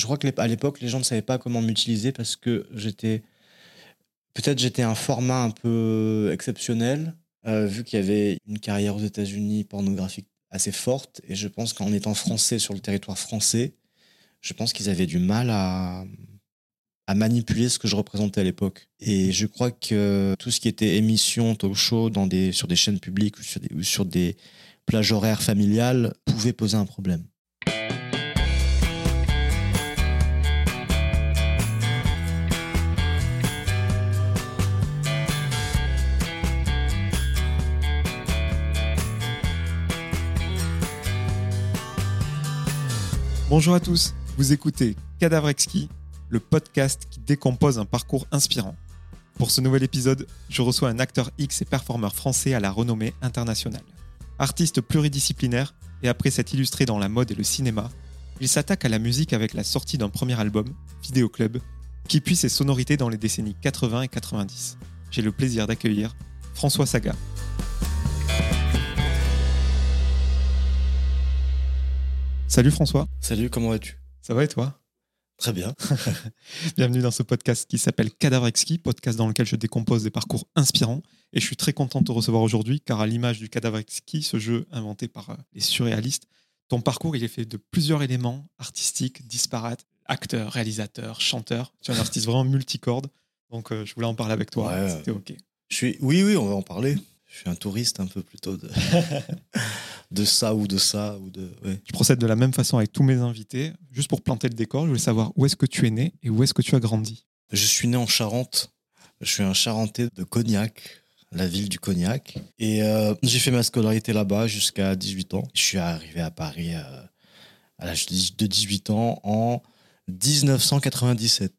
Je crois que les- à l'époque, les gens ne savaient pas comment m'utiliser parce que j'étais. Peut-être j'étais un format un peu exceptionnel, euh, vu qu'il y avait une carrière aux États-Unis pornographique assez forte. Et je pense qu'en étant français sur le territoire français, je pense qu'ils avaient du mal à, manipuler ce que je représentais à l'époque. Et je crois que tout ce qui était émission, talk show sur des chaînes publiques ou sur des, ou sur des plages horaires familiales pouvait poser un problème. Bonjour à tous, vous écoutez Cadavre Exquis, le podcast qui décompose un parcours inspirant. Pour ce nouvel épisode, je reçois un acteur X et performeur français à la renommée internationale. Artiste pluridisciplinaire et après s'être illustré dans la mode et le cinéma, il s'attaque à la musique avec la sortie d'un premier album, Vidéo Club, qui puise ses sonorités dans les décennies 80 et 90. J'ai le plaisir d'accueillir François Saga. Salut François, Salut, comment vas-tu? Ça va et toi? Très bien. Bienvenue dans ce podcast qui s'appelle Cadavre Exquis, podcast dans lequel je décompose des parcours inspirants. Et je suis très content de te recevoir aujourd'hui, car à l'image du Cadavre Exquis, ce jeu inventé par euh, les surréalistes, ton parcours il est fait de plusieurs éléments artistiques disparates acteur, réalisateur, chanteur. Tu es un artiste vraiment multicorde. Donc euh, je voulais en parler avec toi. Ouais, C'était OK. Je suis... Oui, oui, on va en parler. Je suis un touriste un peu plutôt de, de ça ou de ça. Ou de... ouais. Je procède de la même façon avec tous mes invités. Juste pour planter le décor, je voulais savoir où est-ce que tu es né et où est-ce que tu as grandi. Je suis né en Charente. Je suis un Charentais de Cognac, la ville du Cognac. Et euh, j'ai fait ma scolarité là-bas jusqu'à 18 ans. Je suis arrivé à Paris euh, à l'âge de 18 ans en 1997.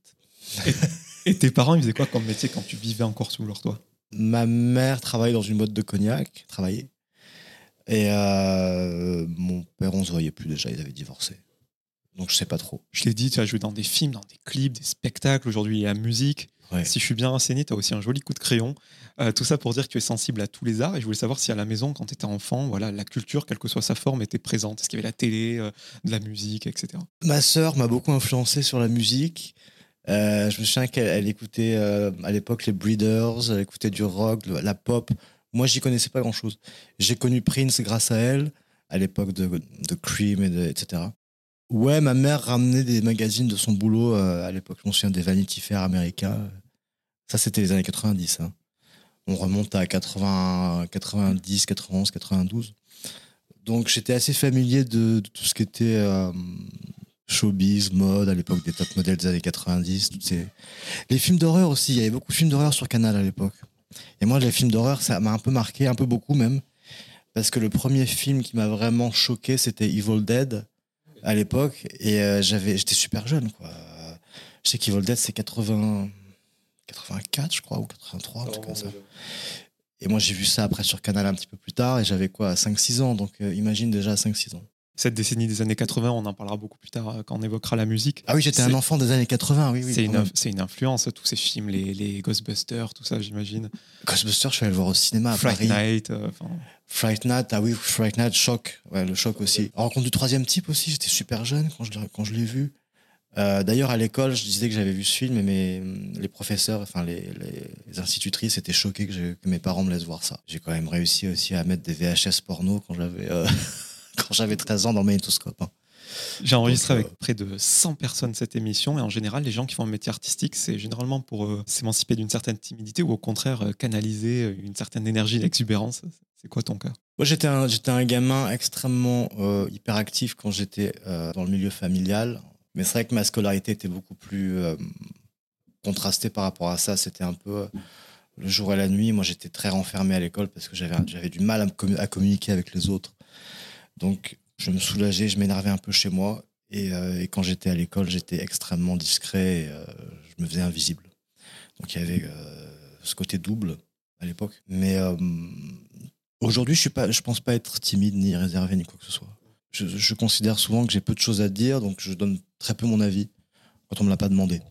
Et tes parents, ils faisaient quoi comme métier quand tu vivais encore sous leur toit? Ma mère travaillait dans une boîte de cognac, travaillait. Et euh, mon père, on se voyait plus déjà, ils avaient divorcé. Donc je sais pas trop. Je t'ai dit, tu as joué dans des films, dans des clips, des spectacles. Aujourd'hui, il y a la musique. Ouais. Si je suis bien renseigné, tu as aussi un joli coup de crayon. Euh, tout ça pour dire que tu es sensible à tous les arts. Et je voulais savoir si à la maison, quand tu étais enfant, voilà, la culture, quelle que soit sa forme, était présente. Est-ce qu'il y avait la télé, euh, de la musique, etc. Ma sœur m'a beaucoup influencé sur la musique. Euh, je me souviens qu'elle elle écoutait euh, à l'époque les Breeders, elle écoutait du rock, le- la pop. Moi, j'y connaissais pas grand-chose. J'ai connu Prince grâce à elle, à l'époque de, de Cream, et de, etc. Ouais, ma mère ramenait des magazines de son boulot euh, à l'époque. Je me souviens des Vanity Fair américains. Ça, c'était les années 90. hein. On remonte à 80, 90, 91, 92. Donc, j'étais assez familier de, de tout ce qui était showbiz, mode, à l'époque des top modèles des années 90. Toutes ces... Les films d'horreur aussi. Il y avait beaucoup de films d'horreur sur Canal à l'époque. Et moi, les films d'horreur, ça m'a un peu marqué, un peu beaucoup même. Parce que le premier film qui m'a vraiment choqué, c'était Evil Dead à l'époque. Et euh, j'avais, j'étais super jeune, quoi. Je sais qu'Evil Dead, c'est 80, 84, je crois, ou 83, un truc comme ça. Et moi, j'ai vu ça après sur Canal un petit peu plus tard, et j'avais quoi, 5-6 ans. Donc, euh, imagine déjà 5-6 ans. Cette décennie des années 80, on en parlera beaucoup plus tard euh, quand on évoquera la musique. Ah oui, j'étais un enfant des années 80, oui, oui. c'est une, influence, tous ces films, les, les Ghostbusters, tout ça, j'imagine. Ghostbusters, je suis allé le voir au cinéma à Fright Paris. Night, euh, Fright Night, ah oui, Fright Night, choc. Ouais, le choc aussi. Rencontre du troisième type aussi, j'étais super jeune quand je, l'ai- quand je l'ai vu. Euh, D'ailleurs, à l'école, je disais que j'avais vu ce film, mais les professeurs, enfin les, institutrices étaient choquées que, mes parents me laissent voir ça. J'ai quand même réussi aussi à mettre des VHS porno quand j'avais euh, quand j'avais 13 ans dans le magnétoscope. hein. J'ai enregistré Donc, euh, avec près de 100 personnes cette émission et en général, les gens qui font un métier artistique, c'est généralement pour euh, s'émanciper d'une certaine timidité ou au contraire euh, canaliser euh, une certaine énergie d'exubérance. C'est quoi ton cas? Moi, j'étais un, j'étais un gamin extrêmement euh, hyperactif quand j'étais euh, dans le milieu familial. Mais c'est vrai que ma scolarité était beaucoup plus euh, contrastée par rapport à ça. C'était un peu euh, le jour et la nuit. Moi, j'étais très renfermé à l'école parce que j'avais, j'avais du mal à communiquer avec les autres. Donc, je me soulageais, je m'énervais un peu chez moi. Et, euh, et quand j'étais à l'école, j'étais extrêmement discret. Et, euh, je me faisais invisible. Donc, il y avait euh, ce côté double à l'époque. Mais aujourd'hui, je suis pas, je pense pas être timide ni réservé ni quoi que ce soit. Je, je considère souvent que j'ai peu de choses à dire, donc je donne très peu mon avis quand on me l'a pas demandé.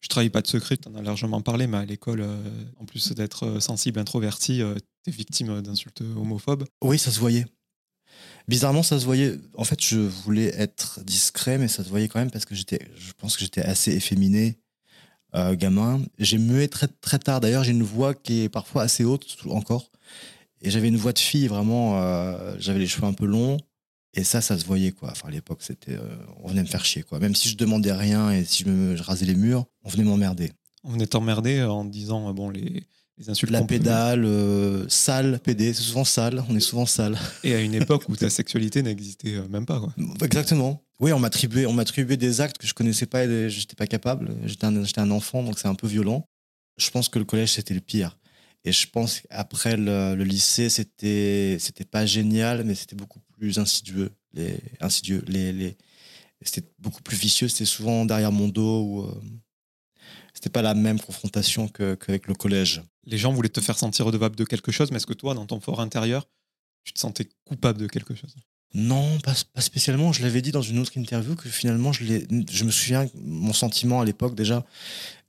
Je trahis pas de secret, tu en as largement parlé, mais à l'école, euh, en plus d'être sensible, introverti, tu es victime d'insultes homophobes. Oui, ça se voyait. Bizarrement, ça se voyait. En fait, je voulais être discret, mais ça se voyait quand même parce que j'étais, je pense que j'étais assez efféminé, euh, gamin. J'ai mué très, très tard. D'ailleurs, j'ai une voix qui est parfois assez haute encore. Et j'avais une voix de fille, vraiment. euh, j'avais les cheveux un peu longs. Et ça, ça se voyait, quoi. Enfin, à l'époque, c'était. euh, on venait me faire chier, quoi. Même si je demandais rien et si je, me, je rasais les murs, on venait m'emmerder. On est emmerdé en disant bon les, les insultes. La pédale, euh, sale, PD, c'est souvent sale. On est souvent sale. Et à une époque où ta sexualité n'existait euh, même pas. Quoi. Exactement. Oui, on m'attribuait, on m'attribuait des actes que je connaissais pas et j'étais pas capable. J'étais un, j'étais un enfant, donc c'est un peu violent. Je pense que le collège c'était le pire. Et je pense qu'après le, le lycée, c'était, c'était pas génial, mais c'était beaucoup plus insidieux. Les, insidieux. Les, les, c'était beaucoup plus vicieux. C'était souvent derrière mon dos ou euh, c'était pas la même confrontation que, qu'avec le collège. Les gens voulaient te faire sentir redevable de quelque chose, mais est-ce que toi, dans ton fort intérieur, tu te sentais coupable de quelque chose? Non, pas, pas spécialement. Je l'avais dit dans une autre interview que finalement, je, me souviens, mon sentiment à l'époque déjà,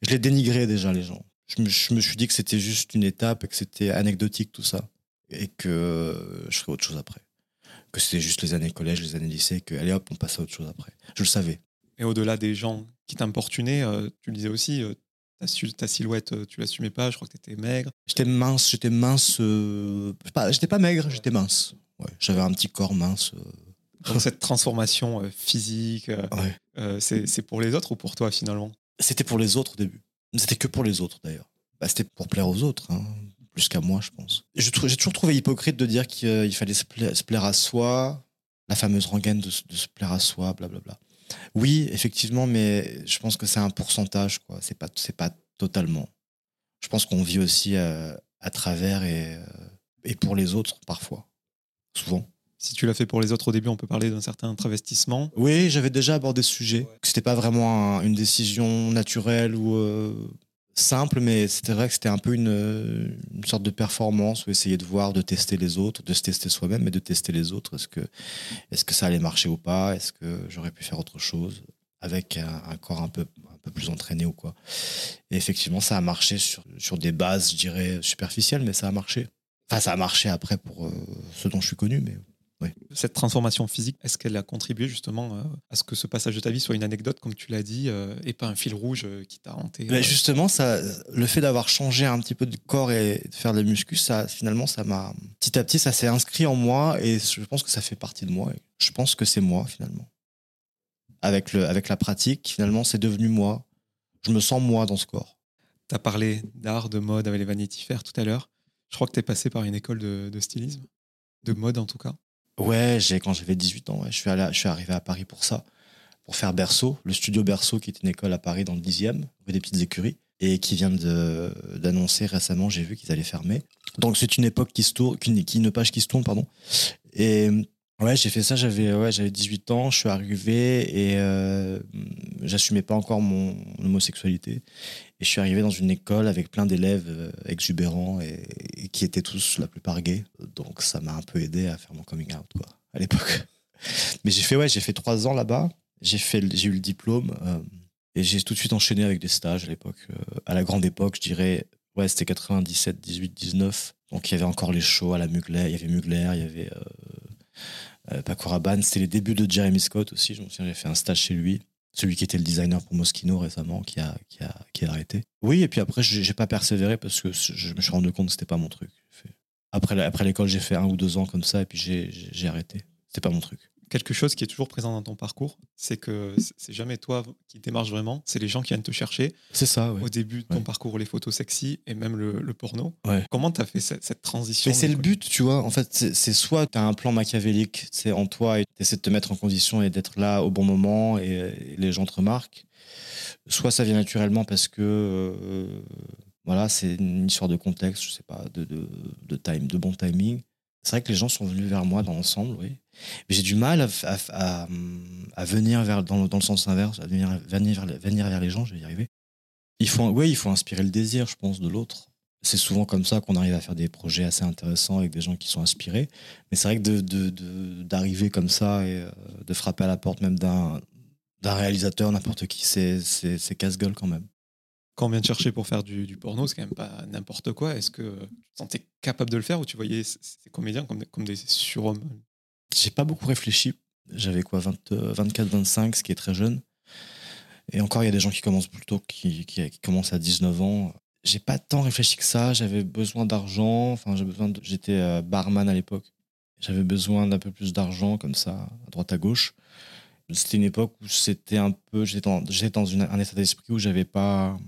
je l'ai dénigré déjà, les gens. Je me, je me suis dit que c'était juste une étape et que c'était anecdotique tout ça. Et que je ferais autre chose après. Que c'était juste les années collège, les années lycée, que allez hop, on passe à autre chose après. Je le savais. Et au-delà des gens qui t'importunaient, euh, tu le disais aussi, euh, ta, silhouette, euh, tu l'assumais pas, je crois que tu étais maigre. J'étais mince, j'étais mince. euh, j'étais pas maigre, j'étais mince. Ouais, J'avais un petit corps mince. euh, Donc cette transformation physique, ouais. c'est pour les autres ou pour toi finalement? C'était pour les autres au début. C'était que pour les autres d'ailleurs. Bah, c'était pour plaire aux autres, hein, plus qu'à moi, je pense. J'ai toujours trouvé hypocrite de dire qu'il il fallait se plaire, à soi, la fameuse rengaine de, se- de se plaire à soi, blablabla. Oui, effectivement, mais je pense que c'est un pourcentage, quoi. C'est pas, c'est pas totalement. Je pense qu'on vit aussi euh, à travers et, euh, et pour les autres parfois, souvent. Si tu l'as fait pour les autres au début, on peut parler d'un certain travestissement. Oui, j'avais déjà abordé ce sujet. C'était pas vraiment un- une décision naturelle ou euh, simple, mais c'était vrai que c'était un peu une, euh, sorte de performance où essayer de voir, de tester les autres, de se tester soi-même, mais de tester les autres. Est-ce que, ça allait marcher ou pas? Est-ce que j'aurais pu faire autre chose avec un, corps un peu, plus entraîné ou quoi? Effectivement, ça a marché sur, sur des bases, je dirais, superficielles, mais ça a marché. Enfin, ça a marché après pour euh, ce dont je suis connu, mais Cette transformation physique, est-ce qu'elle a contribué justement euh, à ce que ce passage de ta vie soit une anecdote, comme tu l'as dit, euh, et pas un fil rouge euh, qui t'a hanté Mais justement, ça, le fait d'avoir changé un petit peu de corps et de faire des muscus, ça, finalement, ça m'a petit à petit, ça s'est inscrit en moi et je pense que ça fait partie de moi. Je pense que c'est moi finalement. Avec le, avec la pratique, finalement, c'est devenu moi. Je me sens moi dans ce corps. Tu as parlé d'art, de mode avec les Vanity Fair tout à l'heure. Je crois que tu es passé par une école de, de stylisme, de mode en tout cas. Ouais, j'ai quand j'avais 18 ans, je suis allé, je suis arrivé à Paris pour ça, pour faire Berceau, le studio Berceau, qui est une école à Paris dans le 10e, rue des Petites Écuries, et qui vient d'annoncer récemment, j'ai vu qu'ils allaient fermer. Donc c'est une époque qui se tourne, qui, une page qui se tourne, pardon. Ouais, j'ai fait ça, j'avais ouais, j'avais 18 ans, je suis arrivé et euh, j'assumais pas encore mon homosexualité. Et je suis arrivé dans une école avec plein d'élèves euh, exubérants et, qui étaient tous la plupart gays. Donc ça m'a un peu aidé à faire mon coming out quoi, à l'époque. Mais j'ai fait ouais, j'ai fait trois ans là-bas. J'ai eu le diplôme euh, et j'ai tout de suite enchaîné avec des stages à l'époque. Euh, à la grande époque, je dirais, ouais, c'était 97, 18, 19. Donc il y avait encore les shows à la Mugler, il y avait Mugler, il y avait euh, euh, Paco Rabanne. C'était les débuts de Jeremy Scott aussi. Je me souviens, j'ai fait un stage chez lui. Celui qui était le designer pour Moschino récemment, qui a, qui a, qui a arrêté. Oui, et puis après, j'ai pas persévéré parce que je me suis rendu compte que c'était pas mon truc. Après, l'école, j'ai fait un ou deux ans comme ça et puis j'ai arrêté. C'était pas mon truc. Quelque chose qui est toujours présent dans ton parcours, c'est que c'est jamais toi qui démarches vraiment, c'est les gens qui viennent te chercher. C'est ça, ouais. Au début de ton Ouais. parcours, les photos sexy et même le, le porno. Ouais. Comment tu as fait cette, cette transition Mais c'est le but, tu vois. En fait, c'est c'est soit tu as un plan machiavélique, c'est en toi et tu essaies de te mettre en condition et d'être là au bon moment et, et les gens te remarquent. Soit ça vient naturellement parce que euh, voilà, c'est une histoire de contexte, je sais pas, de, de, de time, de bon timing. C'est vrai que les gens sont venus vers moi dans l'ensemble, oui. Mais j'ai du mal à, à, venir vers, dans, dans le sens inverse, à venir, venir, vers, venir vers les gens, je vais y arriver. Il faut, oui, il faut inspirer le désir, je pense, de l'autre c'est souvent comme ça qu'on arrive à faire des projets assez intéressants avec des gens qui sont inspirés. Mais c'est vrai que de- de- de- d'arriver comme ça et euh, de frapper à la porte même d'un réalisateur, n'importe qui, c'est casse-gueule quand même. Quand vient te chercher pour faire du, porno, c'est quand même pas n'importe quoi. Est-ce que tu te sentais capable de le faire ou tu voyais ces comédiens comme des, comme des surhommes? J'ai pas beaucoup réfléchi. J'avais quoi, 24, 25, ce qui est très jeune. Et encore, il y a des gens qui commencent plus tôt, qui, qui, commencent à 19 ans. J'ai pas tant réfléchi que ça. J'avais besoin d'argent. Enfin, j'ai besoin j'étais euh, barman à l'époque. J'avais besoin d'un peu plus d'argent, comme ça, à droite à gauche. C'était une époque où c'était un peu. J'étais dans, dans un état d'esprit où j'avais pas.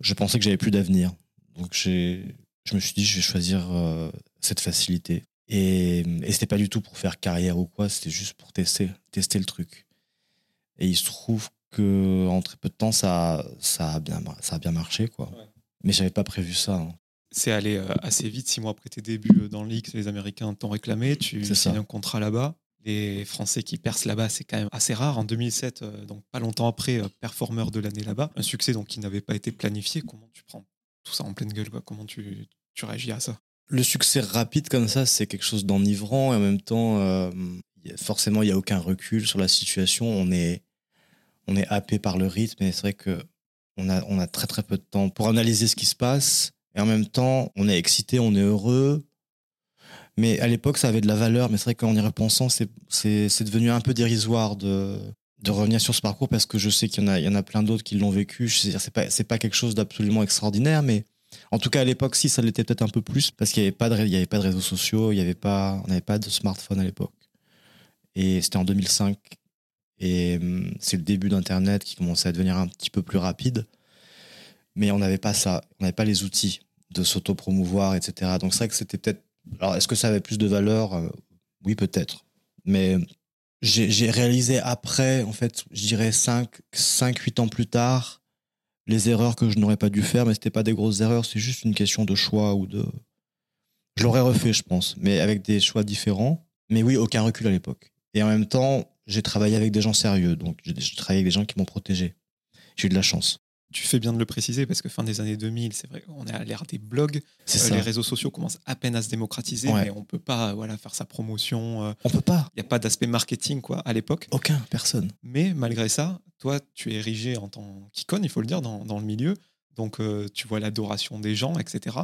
Je pensais que j'avais plus d'avenir. Donc, j'ai, je me suis dit, je vais choisir euh, cette facilité. Et, et c'était pas du tout pour faire carrière ou quoi, c'était juste pour tester, tester le truc. Et il se trouve que en très peu de temps, ça, ça, a, bien, ça a bien marché. Quoi. Ouais. Mais j'avais pas prévu ça. Hein. C'est allé euh, assez vite, six mois après tes débuts euh, dans le League, les Américains t'ont réclamé, tu signes un contrat là-bas. Les Français qui percent là-bas, c'est quand même assez rare. En 2007, euh, donc pas longtemps après, performeur de l'année là-bas, un succès donc qui n'avait pas été planifié. Comment tu prends tout ça en pleine gueule quoi? Comment tu, tu réagis à ça? Le succès rapide comme ça, c'est quelque chose d'enivrant et en même temps, forcément, il n'y a aucun recul sur la situation. On est on est happé par le rythme et c'est vrai que on a, on a très très peu de temps pour analyser ce qui se passe et en même temps on est excité, on est heureux. Mais à l'époque ça avait de la valeur, mais c'est vrai qu'en y repensant c'est, devenu un peu dérisoire de, de revenir sur ce parcours parce que je sais qu'il y en a, y en a plein d'autres qui l'ont vécu. C'est pas, pas quelque chose d'absolument extraordinaire, mais en tout cas à l'époque si ça l'était peut-être un peu plus parce qu'il n'y avait pas de, avait pas de réseaux sociaux, il y avait pas, on n'avait pas de smartphone à l'époque. Et c'était en 2005 et hum, c'est le début d'Internet qui commençait à devenir un petit peu plus rapide. Mais on n'avait pas ça. On n'avait pas les outils de s'auto-promouvoir, etc. Donc c'est vrai que c'était peut-être. Alors, est-ce que ça avait plus de valeur euh, Oui, peut-être. Mais j'ai réalisé après, en fait, je dirais 5, 5, 8 ans plus tard, les erreurs que je n'aurais pas dû faire, mais c'était pas des grosses erreurs, c'est juste une question de choix ou de. Je l'aurais refait, je pense, mais avec des choix différents. Mais oui, aucun recul à l'époque. Et en même temps, j'ai travaillé avec des gens sérieux, donc j'ai travaillé avec des gens qui m'ont protégé. J'ai eu de la chance. Tu fais bien de le préciser parce que fin des années 2000, c'est vrai, on est à l'ère des blogs. Euh, les réseaux sociaux commencent à peine à se démocratiser, mais on peut pas voilà, faire sa promotion. Euh, on peut pas. Il n'y a pas d'aspect marketing quoi, à l'époque. Aucun, personne. Mais malgré ça, toi, tu es érigé en tant qu'icône, il faut le dire, dans, dans le milieu. Donc, euh, tu vois l'adoration des gens, etc.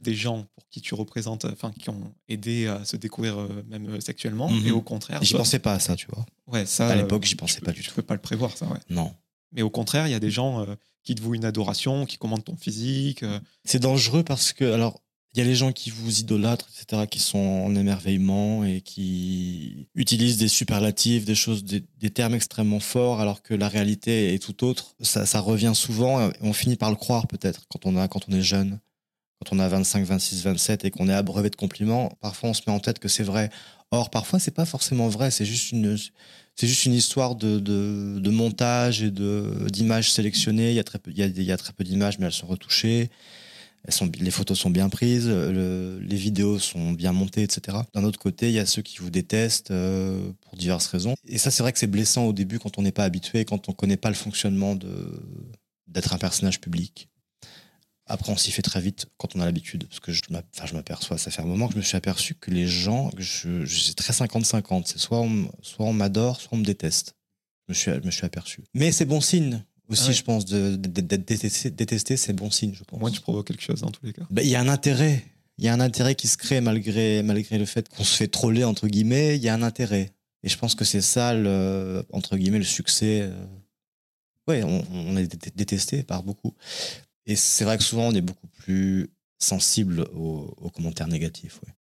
Des gens pour qui tu représentes, enfin, qui ont aidé à se découvrir euh, même euh, sexuellement. Et mhm. au contraire. J'y pensais pas à ça, tu vois. Ouais, ça. À l'époque, j'y pensais pas du tout. Tu peux pas le prévoir, ça, ouais. Non. Mais au contraire, il y a des gens qui te vouent une adoration, qui commandent ton physique. C'est dangereux parce que, alors, il y a les gens qui vous idolâtrent, etc., qui sont en émerveillement et qui utilisent des superlatifs, des choses, des, termes extrêmement forts, alors que la réalité est tout autre. Ça, ça revient souvent et on finit par le croire peut-être quand on quand on est jeune, quand on a 25, 26, 27 et qu'on est abreuvé de compliments. Parfois, on se met en tête que c'est vrai. Or, parfois, c'est pas forcément vrai. C'est juste une, c'est juste une histoire de, de, montage et d'images sélectionnées. Il y a très peu, il y a, peu d'images, mais elles sont retouchées sont, les photos sont bien prises, les vidéos sont bien montées, etc. D'un autre côté, il y a ceux qui vous détestent euh, pour diverses raisons. Et ça, c'est vrai que c'est blessant au début quand on n'est pas habitué, quand on ne connaît pas le fonctionnement d'être un personnage public. Après, on s'y fait très vite quand on a l'habitude. Parce que je m'aperçois, ça fait un moment que je me suis aperçu que les gens, je, c'est très 50-50. C'est soit on, soit on m'adore, soit on me déteste. Je me suis, je me suis aperçu. Mais c'est bon signe aussi, je pense, d'être détesté, c'est bon signe, je pense. Moi, tu provoques quelque chose dans tous les cas. Bah, il y a un intérêt. Il y a un intérêt qui se crée malgré, malgré le fait qu'on se fait troller, entre guillemets. Il y a un intérêt. Et je pense que c'est ça, le, entre guillemets, le succès. Euh. Ouais, on, on, est détesté par beaucoup. Et c'est vrai que souvent, on est beaucoup plus sensible aux, aux commentaires négatifs. Ouais.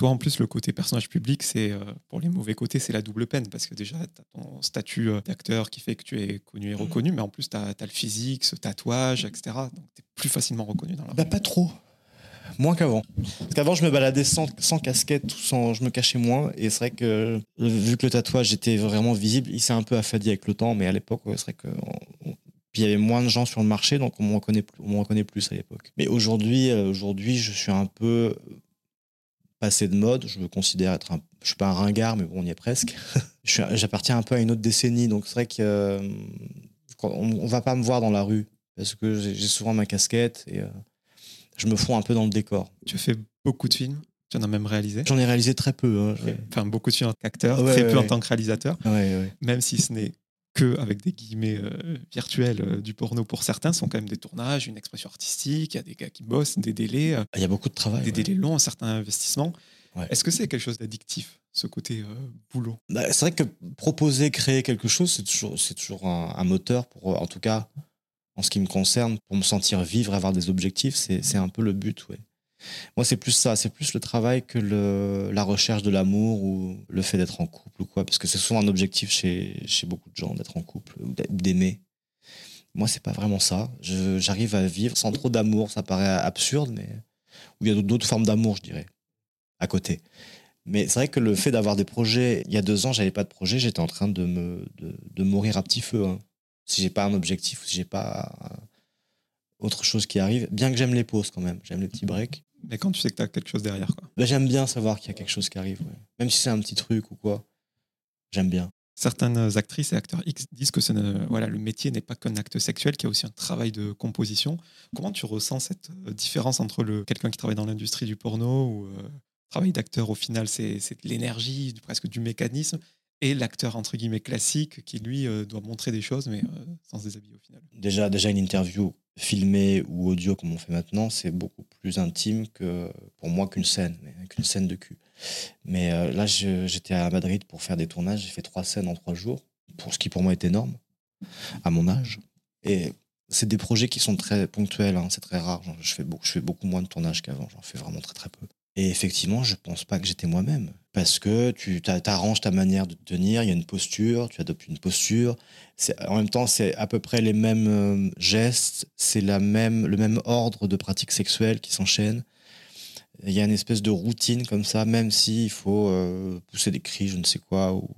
Toi, en plus, le côté personnage public, c'est euh, pour les mauvais côtés, c'est la double peine parce que déjà, tu as ton statut euh, d'acteur qui fait que tu es connu et reconnu, mais en plus, tu as, le physique, ce tatouage, etc. Donc, tu es plus facilement reconnu dans la bah, Pas trop. Moins qu'avant. Parce qu'avant, je me baladais sans, sans casquette, sans, je me cachais moins. Et c'est vrai que, vu que le tatouage était vraiment visible, il s'est un peu affadi avec le temps, mais à l'époque, c'est vrai que. Puis il y avait moins de gens sur le marché, donc on me reconnaît, on me reconnaît plus à l'époque. Mais aujourd'hui, euh, aujourd'hui, je suis un peu passé de mode. Je me considère être un. Je suis pas un ringard, mais bon, on y est presque. J'appartiens un peu à une autre décennie, donc c'est vrai qu'on euh, on va pas me voir dans la rue parce que j'ai souvent ma casquette et euh, je me fonds un peu dans le décor. Tu fais beaucoup de films? Tu en as même réalisé? J'en ai réalisé très peu. Hein, enfin, beaucoup de films en tant qu'acteur, très peu en tant que réalisateur. Même si ce n'est que avec des guillemets euh, virtuels euh, du porno pour certains sont quand même des tournages, une expression artistique, il y a des gars qui bossent, des délais. Euh, il y a beaucoup de travail. Des délais longs, un certain investissement. Est-ce que c'est quelque chose d'addictif ce côté boulot? Bah, C'est vrai que proposer, créer quelque chose, c'est toujours, c'est toujours un, moteur pour, en tout cas, en ce qui me concerne, pour me sentir vivre, avoir des objectifs, c'est, un peu le but, ouais. Moi, c'est plus ça, c'est plus le travail que la recherche de l'amour ou le fait d'être en couple ou quoi, parce que c'est souvent un objectif chez, beaucoup de gens d'être en couple ou d'aimer. Moi, c'est pas vraiment ça. j'arrive à vivre sans trop d'amour. Ça paraît absurde, mais il y a d'autres formes d'amour, je dirais, à côté. Mais c'est vrai que le fait d'avoir des projets, il y a deux ans, j'avais pas de projet, j'étais en train de mourir à petit feu. Hein. Si j'ai pas un objectif, si j'ai pas autre chose qui arrive, bien que j'aime les pauses quand même, j'aime les petits breaks. Mais quand tu sais que tu as quelque chose derrière, quoi. Ben, j'aime bien savoir qu'il y a quelque chose qui arrive, même si c'est un petit truc ou quoi. J'aime bien. Certaines actrices et acteurs X disent que ce voilà, le métier n'est pas qu'un acte sexuel, qu'il y a aussi un travail de composition. Comment tu ressens cette euh, différence entre le, quelqu'un qui travaille dans l'industrie du porno ou euh, travail d'acteur au final, c'est, de l'énergie, presque du mécanisme, et l'acteur entre guillemets classique qui lui euh, doit montrer des choses mais sans se déshabiller au final. Déjà, déjà une interview filmée ou audio comme on fait maintenant, c'est beaucoup plus intime que pour moi qu'une scène, qu'une scène de cul. Mais euh, là, j'étais à Madrid pour faire des tournages. J'ai fait trois scènes en trois jours, pour ce qui pour moi est énorme, à mon âge. Et c'est des projets qui sont très ponctuels, hein, c'est très rare. Je fais, beaucoup, je fais beaucoup moins de tournages qu'avant, j'en fais vraiment très très peu. Et effectivement, je pense pas que j'étais moi-même. Parce que tu t'arranges ta manière de tenir, il y a une posture, tu adoptes une posture. En même temps, c'est à peu près les mêmes euh, gestes, c'est même, le même ordre de pratiques sexuelles qui s'enchaînent. Il y a une espèce de routine comme ça, même s'il faut euh, pousser des cris, je ne sais quoi, ou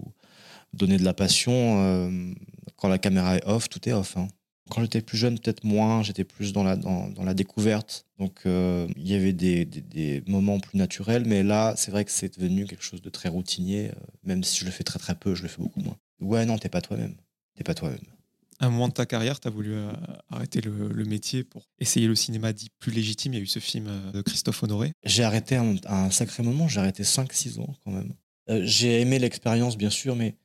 donner de la passion. Euh, quand la caméra est off, tout est off. Hein. Quand j'étais plus jeune, peut-être moins, j'étais plus dans la, dans, dans la découverte. Donc euh, il y avait des, des, moments plus naturels, mais là, c'est vrai que c'est devenu quelque chose de très routinier. même si je le fais très très peu, je le fais beaucoup moins. Ouais, non, t'es pas toi-même. T'es pas toi-même un moment de ta carrière, tu as voulu euh, arrêter le, métier pour essayer le cinéma dit plus légitime. Il y a eu ce film euh, de Christophe Honoré. J'ai arrêté un, un, sacré moment, j'ai arrêté 5-6 ans quand même. Euh, j'ai aimé l'expérience, bien sûr, mais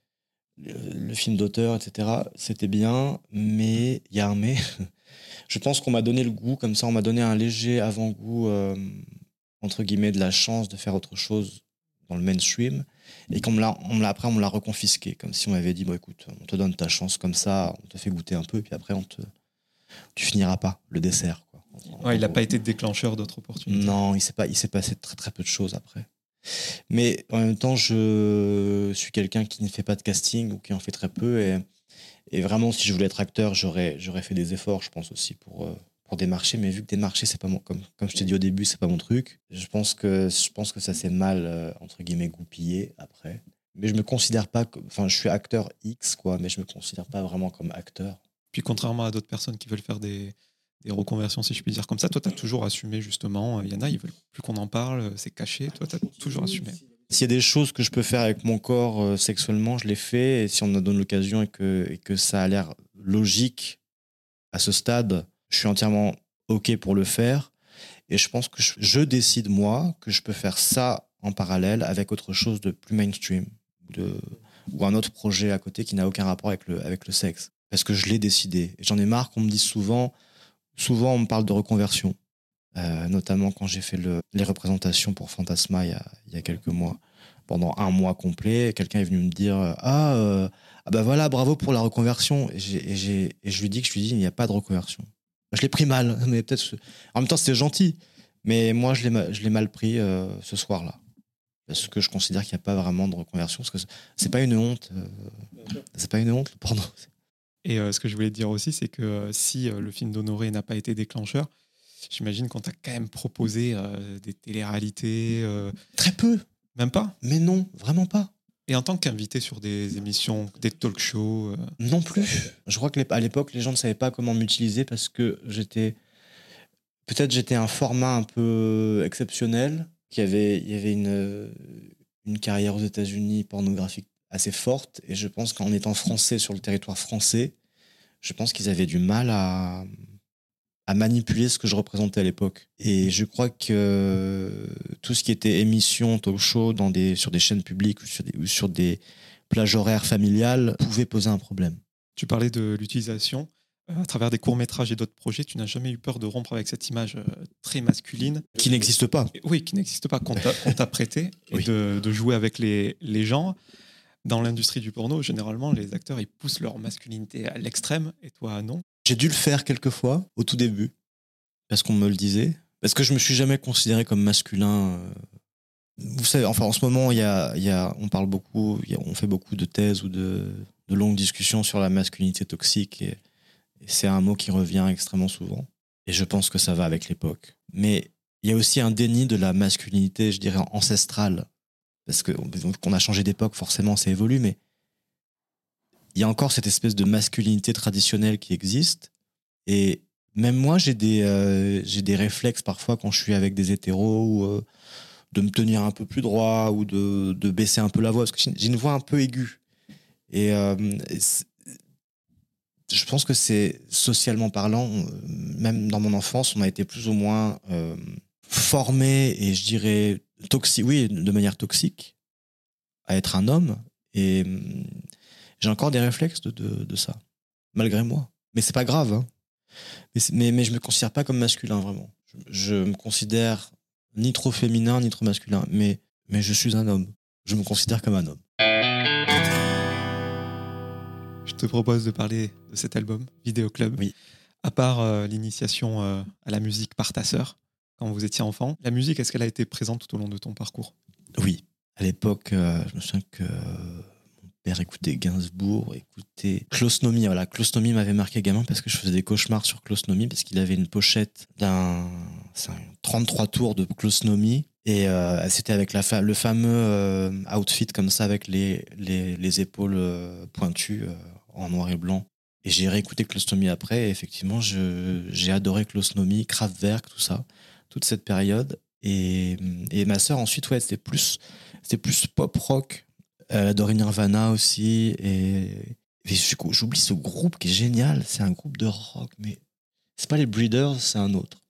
le, film d'auteur, etc., c'était bien, mais il y a un mais. Je pense qu'on m'a donné le goût, comme ça, on m'a donné un léger avant-goût, entre guillemets, de la chance de faire autre chose dans le mainstream. Et qu'on me l'a, on me l'a, après, on me l'a reconfisqué, comme si on m'avait dit, bon, écoute, on te donne ta chance comme ça, on te fait goûter un peu, puis après, on te, tu finiras pas le dessert. Quoi. il n'a pas été déclencheur d'autres opportunités. Non, il s'est pas, il s'est passé très très peu de choses après. Mais en même temps, je suis quelqu'un qui ne fait pas de casting ou qui en fait très peu. Et, vraiment, si je voulais être acteur, j'aurais, j'aurais fait des efforts, je pense aussi, pour, euh, pour démarcher, mais vu que démarcher, c'est pas mon, comme, comme je t'ai dit au début, c'est pas mon truc. Je pense que, je pense que ça s'est mal, euh, entre guillemets, goupillé après. Mais je me considère pas, enfin, je suis acteur X, quoi, mais je me considère pas vraiment comme acteur. Puis contrairement à d'autres personnes qui veulent faire des, des reconversions, si je puis dire comme ça, toi, tu as toujours assumé, justement. Il y en a, ils veulent plus qu'on en parle, c'est caché. Toi, tu as toujours assumé. S'il y a des choses que je peux faire avec mon corps euh, sexuellement, je les fais. Et si on me donne l'occasion et que, et que ça a l'air logique à ce stade, je suis entièrement OK pour le faire. Et je pense que je, décide, moi, que je peux faire ça en parallèle avec autre chose de plus mainstream de, ou un autre projet à côté qui n'a aucun rapport avec le, avec le sexe. Parce que je l'ai décidé. J'en ai marre qu'on me dise souvent, souvent on me parle de reconversion. Euh, notamment quand j'ai fait le, les représentations pour Fantasma il y, a, il y, a, quelques mois. Pendant un mois complet, quelqu'un est venu me dire Ah, euh, ah ben voilà, bravo pour la reconversion. Et, et, et je lui dis que je lui dis Il n'y a pas de reconversion. Je l'ai pris mal, mais peut-être. En même temps, c'était gentil. Mais moi, je l'ai mal pris euh, ce soir-là. Parce que je considère qu'il n'y a pas vraiment de reconversion. Parce que c'est pas une honte. Euh, c'est pas une honte, le porno. Et euh, ce que je voulais te dire aussi, c'est que si le film d'Honoré n'a pas été déclencheur, j'imagine qu'on t'a quand même proposé des téléréalités. Très peu. Même pas Mais non, vraiment pas. Et en tant qu'invité sur des émissions, des talk shows euh, Non plus. Je crois qu'à l'époque, les gens ne savaient pas comment m'utiliser parce que j'étais. Peut-être j'étais un format un peu exceptionnel. Qu'il y avait, il y avait une, une carrière aux États-Unis pornographique assez forte. Et je pense qu'en étant français sur le territoire français, je pense qu'ils avaient du mal à, à manipuler ce que je représentais à l'époque. Et je crois que tout ce qui était émission, talk show dans des, sur des chaînes publiques ou sur des, ou sur des plages horaires familiales pouvait poser un problème. Tu parlais de l'utilisation. à travers des courts-métrages et d'autres projets, tu n'as jamais eu peur de rompre avec cette image euh, très masculine. Qui n'existe pas. Oui, qui n'existe pas, qu'on t'a prêté, et de, de, jouer avec les, les gens. Dans l'industrie du porno, généralement, les acteurs, ils poussent leur masculinité à l'extrême, et toi, non? J'ai dû le faire quelques fois, au tout début, parce qu'on me le disait. Parce que je me suis jamais considéré comme masculin. Euh. Vous savez, enfin, en ce moment, y a, y a, on parle beaucoup, on fait beaucoup de thèses ou de, de longues discussions sur la masculinité toxique. Et, c'est un mot qui revient extrêmement souvent. Et je pense que ça va avec l'époque. Mais il y a aussi un déni de la masculinité, je dirais, ancestrale. Parce qu'on a changé d'époque, forcément, ça évolue, mais il y a encore cette espèce de masculinité traditionnelle qui existe. Et même moi, j'ai des, euh, des réflexes parfois quand je suis avec des hétéros, euh, de me tenir un peu plus droit, ou de, de baisser un peu la voix, parce que j'ai une voix un peu aiguë. Et, euh, je pense que c'est socialement parlant, même dans mon enfance, on a été plus ou moins formé et je dirais toxique, oui, de manière toxique, à être un homme. Et hum, j'ai encore des réflexes de, de, ça, malgré moi. Mais c'est pas grave. Hein. Mais, mais, je me considère pas comme masculin vraiment. Je, me considère ni trop féminin ni trop masculin. Mais, mais je suis un homme. Je me considère comme un homme. Je te propose de parler de cet album, Vidéo Club. Oui. À part euh, l'initiation euh, à la musique par ta sœur, quand vous étiez enfant, la musique, est-ce qu'elle a été présente tout au long de ton parcours? Oui. À l'époque, euh, je me souviens que mon père écoutait Gainsbourg, écoutait Klosnomi. Voilà, Klosnomi m'avait marqué gamin parce que je faisais des cauchemars sur Klosnomi parce qu'il avait une pochette d'un 33 tours de Klosnomi et c'était avec le fameux outfit comme ça avec les, les, les épaules pointues en noir et blanc. Et j'ai réécouté Clostomy après, et effectivement, j'ai adoré Clostomy, Kraftwerk, tout ça, toute cette période. Et, et ma sœur, ensuite, ouais, c'était plus, plus pop rock. Elle adorait Nirvana aussi. Et, j'oublie ce groupe qui est génial. C'est un groupe de rock, mais c'est pas les Breeders, c'est un autre.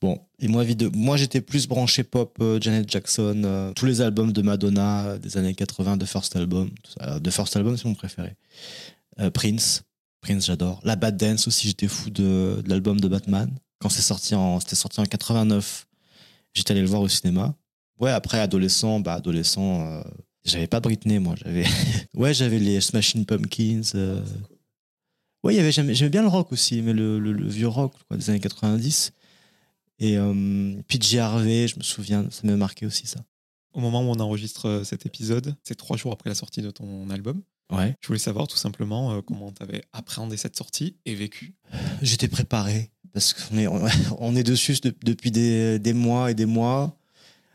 Bon, et moi, moi j'étais plus branché pop, euh, Janet Jackson, euh, tous les albums de Madonna euh, des années 80, de First Album. De First Album, c'est mon préféré. Prince, Prince, j'adore. La Bad Dance aussi, j'étais fou de, l'album de Batman. Quand c'est sorti en, c'était sorti en 89, j'étais allé le voir au cinéma. Ouais, après, adolescent, bah, adolescent, j'avais pas Britney, moi. J'avais, ouais, j'avais les Smashing Pumpkins. Ouais, j'aimais bien le rock aussi, mais le, le, vieux rock quoi, des années 90. Et euh, PJ Harvey, je me souviens, ça m'a marqué aussi ça. Au moment où on enregistre euh, cet épisode, c'est trois jours après la sortie de ton album. Ouais. Je voulais savoir tout simplement euh, comment tu avais appréhendé cette sortie et vécu. J'étais préparé parce qu'on est, on est dessus depuis des, mois et des mois.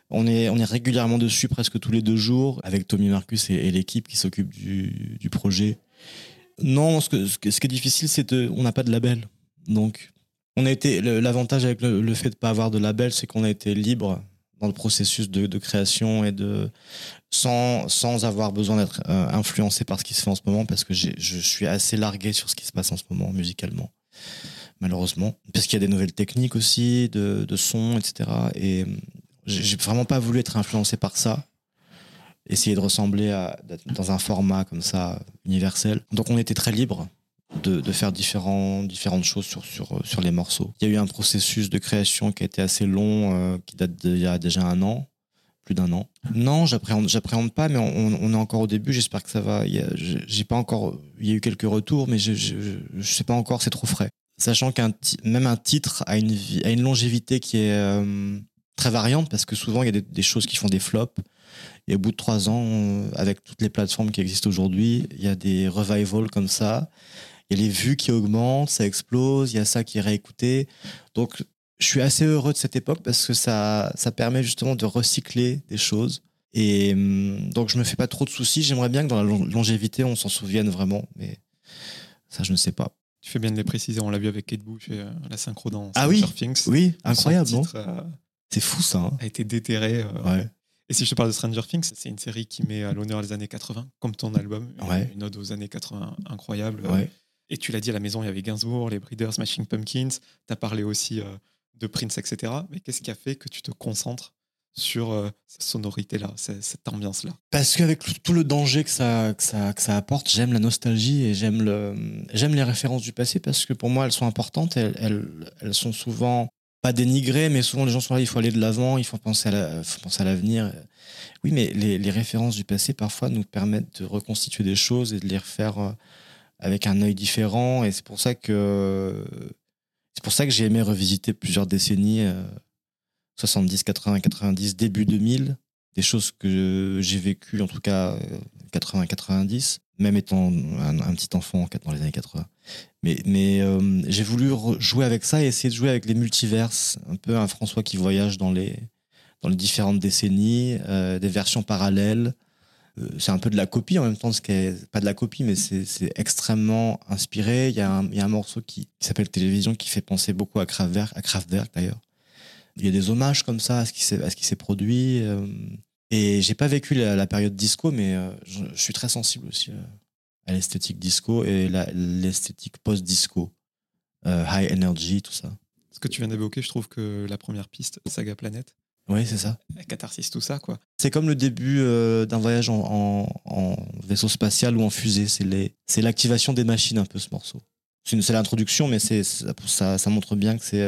On est, régulièrement dessus presque tous les deux jours avec Tommy Marcus et, l'équipe qui s'occupe du, projet. Non, ce, qui est difficile, c'est qu'on n'a pas de label. Donc, on a été l'avantage avec le, fait de pas avoir de label, c'est qu'on a été libre dans le processus de, création et sans avoir besoin d'être euh, influencé par ce qui se fait en ce moment parce que je suis assez largué sur ce qui se passe en ce moment musicalement malheureusement parce qu'il y a des nouvelles techniques aussi de, de son etc et j'ai vraiment pas voulu être influencé par ça essayer de ressembler à dans un format comme ça universel donc on était très libre de, de, faire différents, différentes choses sur, sur, euh, sur les morceaux. Il y a eu un processus de création qui a été assez long, euh, qui date d'il y a déjà un an, plus d'un an. Non, j'appréhende, pas, mais on, on, est encore au début. J'espère que ça va. Il y a, j'ai pas encore. Il y a eu quelques retours, mais je, je, je sais pas encore. C'est trop frais. Sachant qu'un même un titre a une, a une longévité qui est euh, très variante, parce que souvent il y a des, choses qui font des flops. Et au bout de trois ans, avec toutes les plateformes qui existent aujourd'hui, il y a des revivals comme ça il y a les vues qui augmentent, ça explose, il y a ça qui est réécouté. Donc, je suis assez heureux de cette époque parce que ça, ça permet justement de recycler des choses. Et hum, donc, je me fais pas trop de soucis. J'aimerais bien que dans la longévité, on s'en souvienne vraiment, mais ça, je ne sais pas. Tu fais bien de les préciser. On l'a vu avec Kate Bush et euh, la synchro dans ah oui, Things. Oui, incroyable, non euh, C'est fou ça. Hein. a été déterré. Euh, ouais. Et si je te parle de Stranger Things, c'est une série qui met à l'honneur les années 80, comme ton album. Ouais. Une ode aux années 80 incroyable. Ouais. Et tu l'as dit à la maison, il y avait Gainsbourg, les Breeders, Smashing Pumpkins. Tu as parlé aussi de Prince, etc. Mais qu'est-ce qui a fait que tu te concentres sur euh, cette sonorité-là, cette ambiance-là Parce qu'avec tout le danger que ça, que ça, que ça apporte, j'aime la nostalgie et j'aime le, les références du passé parce que pour moi elles sont importantes. Elles, elles, sont souvent pas dénigrées, mais souvent les gens sont là, il faut aller de l'avant, il faut penser à, l'avenir. Oui, mais les, les, références du passé parfois nous permettent de reconstituer des choses et de les refaire euh, avec un œil différent. Et c'est pour ça que c'est pour ça que j'ai aimé revisiter plusieurs décennies. Euh, 70, 80, 90, début 2000, des choses que j'ai vécues, en tout cas 80, 90, même étant un, petit enfant dans les années 80. Mais, mais euh, j'ai voulu jouer avec ça et essayer de jouer avec les multiverses, un peu un François qui voyage dans les, différentes décennies, euh, des versions parallèles. Euh, c'est un peu de la copie en même temps, ce qui est pas de la copie, mais c'est extrêmement inspiré. Il y, a un, il y a un morceau qui, qui s'appelle Télévision qui fait penser beaucoup à Kraftwerk, à Kraftwerk d'ailleurs il y a des hommages comme ça à ce qui s'est, à ce qui s'est produit. Euh, et j'ai pas vécu la, période disco, mais euh, je, suis très sensible aussi euh, à l'esthétique disco et l'esthétique post-disco. high energy, tout ça. Ce que tu viens d'évoquer, je trouve que la première piste, Saga Planète. Oui, c'est ça. La catharsis, tout ça, quoi. C'est comme le début d'un voyage en, en, vaisseau spatial ou en fusée. C'est, les, c'est l'activation des machines, un peu, ce morceau. C'est, une, c'est l'introduction, mais c'est, ça, ça, montre bien que c'est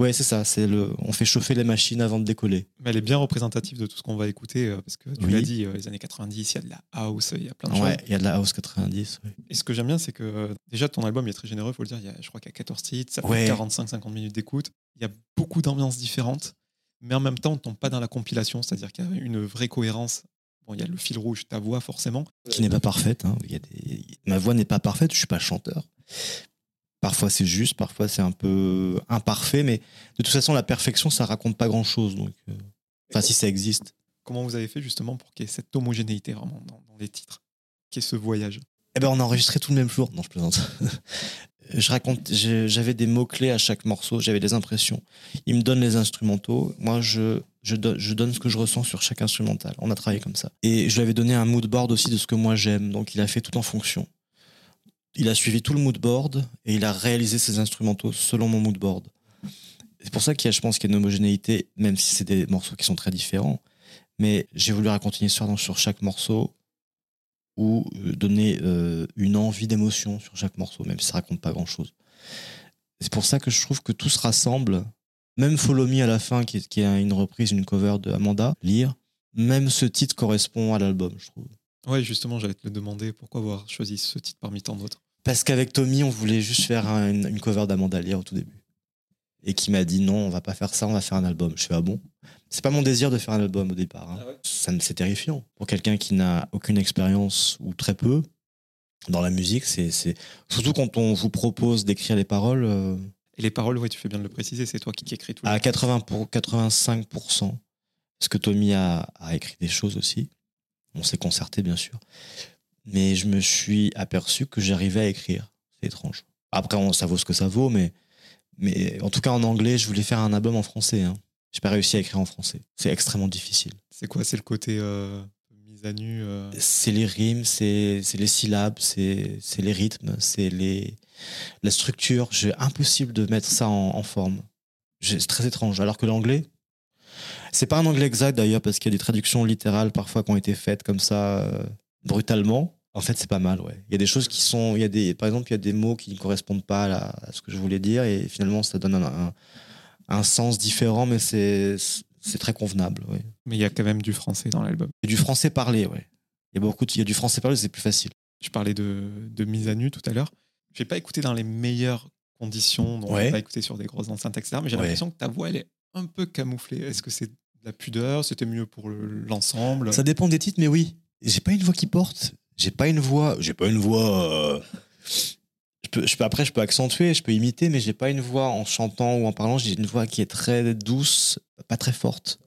Ouais, c'est ça. C'est le. On fait chauffer les machines avant de décoller. Mais elle est bien représentative de tout ce qu'on va écouter euh, parce que tu l'as dit, euh, les années 90, il y a de la house, il y a plein de choses. Ouais, il y a de la house 90. Et ce que j'aime bien, c'est que euh, déjà ton album est très généreux, il faut le dire. Il y a, je crois qu'il y a 14 titres, ça fait 45-50 minutes d'écoute. Il y a beaucoup d'ambiances différentes, mais en même temps, on ne tombe pas dans la compilation, c'est-à-dire qu'il y a une vraie cohérence. Bon, il y a le fil rouge, ta voix forcément. Qui n'est pas parfaite. Hein. Il y a des... Ma voix n'est pas parfaite, je suis pas chanteur. Parfois c'est juste, parfois c'est un peu imparfait, mais de toute façon la perfection ça raconte pas grand chose. Donc, euh, enfin si ça existe. Comment vous avez fait justement pour qu'il y ait cette homogénéité vraiment dans, les titres, qu'il y ait ce voyage? Eh ben on a enregistré tout le même jour. Non je plaisante. je raconte, j'avais des mots clés à chaque morceau, j'avais des impressions. Il me donne les instrumentaux, moi je je, je, donne ce que je ressens sur chaque instrumental. On a travaillé comme ça. Et je lui avais donné un mood board aussi de ce que moi j'aime. Donc il a fait tout en fonction il a suivi tout le mood board et il a réalisé ses instrumentaux selon mon mood board. C'est pour ça qu'il y a, je pense, qu'il y a une homogénéité, même si c'est des morceaux qui sont très différents. Mais j'ai voulu raconter une histoire sur chaque morceau ou euh, donner euh, une envie d'émotion sur chaque morceau, même si ça raconte pas grand chose. C'est pour ça que je trouve que tout se rassemble. Même Follow Me à la fin, qui est, qui est une reprise, une cover de Amanda, lire, même ce titre correspond à l'album, je trouve. Ouais, justement, j'allais te le demander pourquoi avoir choisi ce titre parmi tant d'autres? Parce qu'avec Tommy, on voulait juste faire une, cover d'Amanda Lear au tout début. Et qui m'a dit non, on va pas faire ça, on va faire un album. Je fais ah bon? C'est pas mon désir de faire un album au départ. Hein. Ah ça c'est terrifiant. Pour quelqu'un qui n'a aucune expérience ou très peu dans la musique, c'est surtout quand on vous propose d'écrire les paroles. Euh, Et les paroles, ouais, tu fais bien de le préciser, c'est toi qui, écris tout. À 80 pour 85 parce que Tommy a, a écrit des choses aussi. On s'est concerté, bien sûr. Mais je me suis aperçu que j'arrivais à écrire. C'est étrange. Après, on, ça vaut ce que ça vaut, mais, mais en tout cas, en anglais, je voulais faire un album en français. Hein. J'ai pas réussi à écrire en français. C'est extrêmement difficile. C'est quoi? C'est le côté euh, mise à nu euh? C'est les rimes, c'est les syllabes, c'est les rythmes, c'est les la structure. J'ai impossible de mettre ça en, en forme. C'est très étrange. Alors que l'anglais, c'est pas un anglais exact d'ailleurs parce qu'il y a des traductions littérales parfois qui ont été faites comme ça euh, brutalement. En fait, c'est pas mal, ouais. Il y a des choses qui sont, il y a des, par exemple, il y a des mots qui ne correspondent pas à, ce que je voulais dire et finalement, ça donne un, sens différent, mais c'est, c'est très convenable, ouais. Mais il y a quand même du français dans l'album. Du français parlé, ouais. Il y a beaucoup, il y a du français parlé, c'est plus facile. Je parlais de, de mise à nu tout à l'heure. Je n'ai pas écouté dans les meilleures conditions, donc ouais. pas écouté sur des grosses enceintes, etc. Mais j'ai l'impression que ta voix, elle est un peu camouflée. Est-ce que c'est la pudeur, c'était mieux pour l'ensemble? ça dépend des titres, mais oui. J'ai pas une voix qui porte. J'ai pas une voix. J'ai pas une voix. Euh, je peux, je peux, après, je peux accentuer, je peux imiter, mais j'ai pas une voix en chantant ou en parlant. J'ai une voix qui est très douce, pas très forte.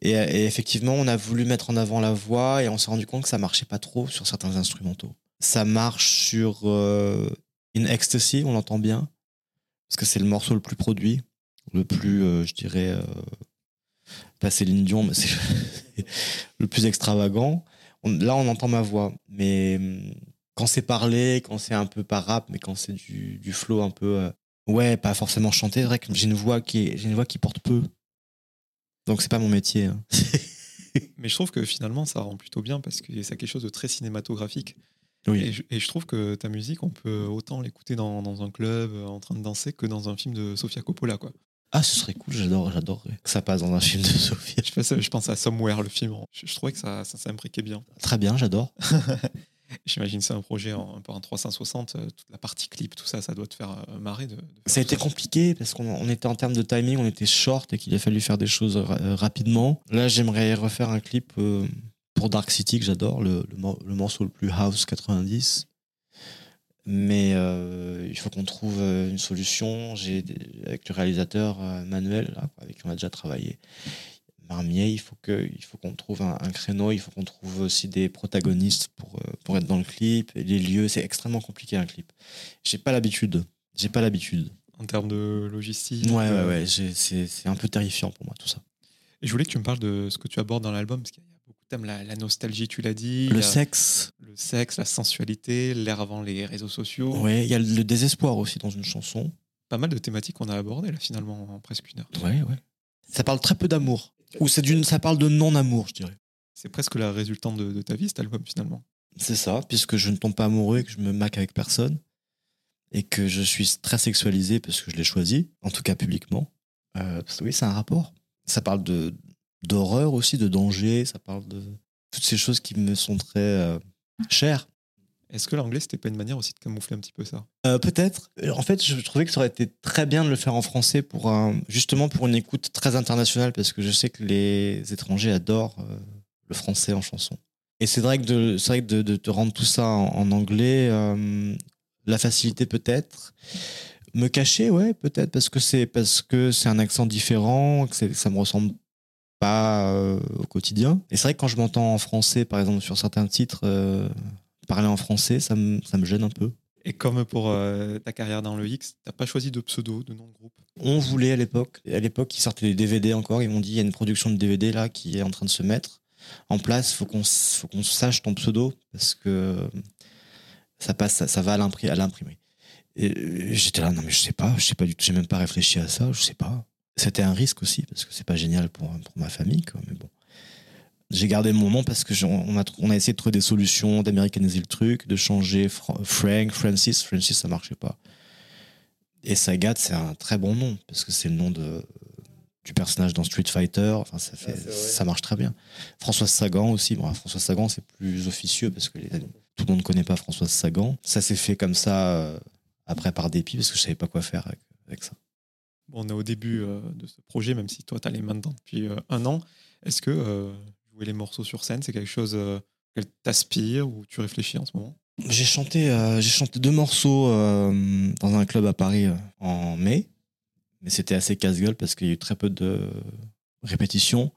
Et, effectivement, on a voulu mettre en avant la voix et on s'est rendu compte que ça marchait pas trop sur certains instrumentaux. Ça marche sur euh, In Ecstasy, on l'entend bien, parce que c'est le morceau le plus produit, le plus, euh, je dirais, pas Céline Dion, mais c'est le plus extravagant. Là, on entend ma voix, mais hum, quand c'est parlé, quand c'est un peu par rap, mais quand c'est du, du flow un peu, euh, ouais, pas forcément chanté, c'est vrai que j'ai une voix qui, j'ai une voix qui porte peu. Donc c'est pas mon métier. hein. Mais je trouve que finalement, ça rend plutôt bien parce que c'est quelque chose de très cinématographique. Oui. Et, je, et je trouve que ta musique, on peut autant l'écouter dans, dans un club euh, en train de danser que dans un film de Sofia Coppola. Quoi. Ah, ce serait cool, j'adore, j'adorerais que ça passe dans un film de Sophie. Je, pense, je pense à Somewhere, le film. Je, je trouvais que ça, ça s'imbriquait bien. Très bien, j'adore. J'imagine c'est un projet en, un peu en 360, euh, toute la partie clip, tout ça, ça doit te faire euh, marrer. De, Ça a été compliqué parce qu'on on était en termes de timing, on était short et qu'il a fallu faire des choses ra- euh, rapidement. Là, j'aimerais refaire un clip euh, pour Dark City que j'adore, le, le morceau le plus house 90. Mais euh, il faut qu'on trouve euh, une solution. J'ai avec le réalisateur euh, Manuel, là, avec qui on a déjà travaillé. Marmier, il faut que, il faut qu'on trouve un, un créneau. Il faut qu'on trouve aussi des protagonistes pour pour être dans le clip. Et les lieux, c'est extrêmement compliqué un clip. J'ai pas l'habitude. J'ai pas l'habitude. En termes de logistique. Ouais, ouais, ouais. C'est un peu terrifiant pour moi, tout ça. Et je voulais que tu me parles de ce que tu abordes dans l'album, parce qu'il y a beaucoup de thèmes, la, la nostalgie, tu l'as dit. Le sexe, Le sexe, la sensualité, l'ère avant les réseaux sociaux. ouais. Il y a le désespoir aussi dans une chanson. Pas mal de thématiques qu'on a abordées, là, finalement, en presque une heure. Ouais, ouais. Ça parle très peu d'amour. Ou c'est d'une, ça parle de non-amour, je dirais. C'est presque la résultante de, de ta vie, cet album, finalement. C'est ça, puisque je ne tombe pas amoureux et que je me maque avec personne. Et que je suis très sexualisé parce que je l'ai choisi, en tout cas publiquement. Euh, oui, c'est un rapport. Ça parle de d'horreur aussi, de danger. Ça parle de toutes ces choses qui me sont très euh, chères. Est-ce que l'anglais, c'était pas une manière aussi de camoufler un petit peu ça? Euh, Peut-être. En fait, je trouvais que ça aurait été très bien de le faire en français pour un, justement pour une écoute très internationale parce que je sais que les étrangers adorent euh, le français en chanson. Et c'est vrai que de, c'est vrai que de, de te rendre tout ça en, en anglais, euh, la facilité peut-être. Me cacher, ouais, peut-être parce que c'est parce que c'est un accent différent, que ça me ressemble pas euh, au quotidien. Et c'est vrai que quand je m'entends en français, par exemple sur certains titres, euh, parler en français, ça me, ça me gêne un peu. Et comme pour euh, ta carrière dans le X, t'as pas choisi de pseudo, de nom de groupe? On voulait à l'époque, à l'époque, ils sortaient des DVD encore. Ils m'ont dit il y a une production de DVD là qui est en train de se mettre en place. Faut qu'on, faut qu'on sache ton pseudo parce que ça passe, ça, ça va à l'impri- à l'imprimerie. Et j'étais là, non mais je sais pas, je sais pas du tout, j'ai même pas réfléchi à ça, je sais pas. C'était un risque aussi parce que c'est pas génial pour, pour ma famille, quoi. Mais bon, j'ai gardé mon nom parce que on a, on a essayé de trouver des solutions, d'américaniser le truc, de changer Fra- Frank, Francis, Francis ça marchait pas. Et Sagat, c'est un très bon nom, parce que c'est le nom de, du personnage dans Street Fighter. Enfin, ça, fait, Ah, ça marche très bien. Françoise Sagan aussi. Bon, Françoise Sagan, c'est plus officieux, parce que les- tout le monde ne connaît pas Françoise Sagan. Ça s'est fait comme ça, euh, après par dépit, parce que je savais pas quoi faire avec, avec ça. On est au début euh, de ce projet, même si toi, tu as les mains dedans depuis euh, un an. Est-ce que euh, jouer les morceaux sur scène, c'est quelque chose que t'aspires ou tu réfléchis en ce moment? J'ai chanté, chanté deux morceaux dans un club à Paris en mai, mais c'était assez casse-gueule parce qu'il y a eu très peu de répétitions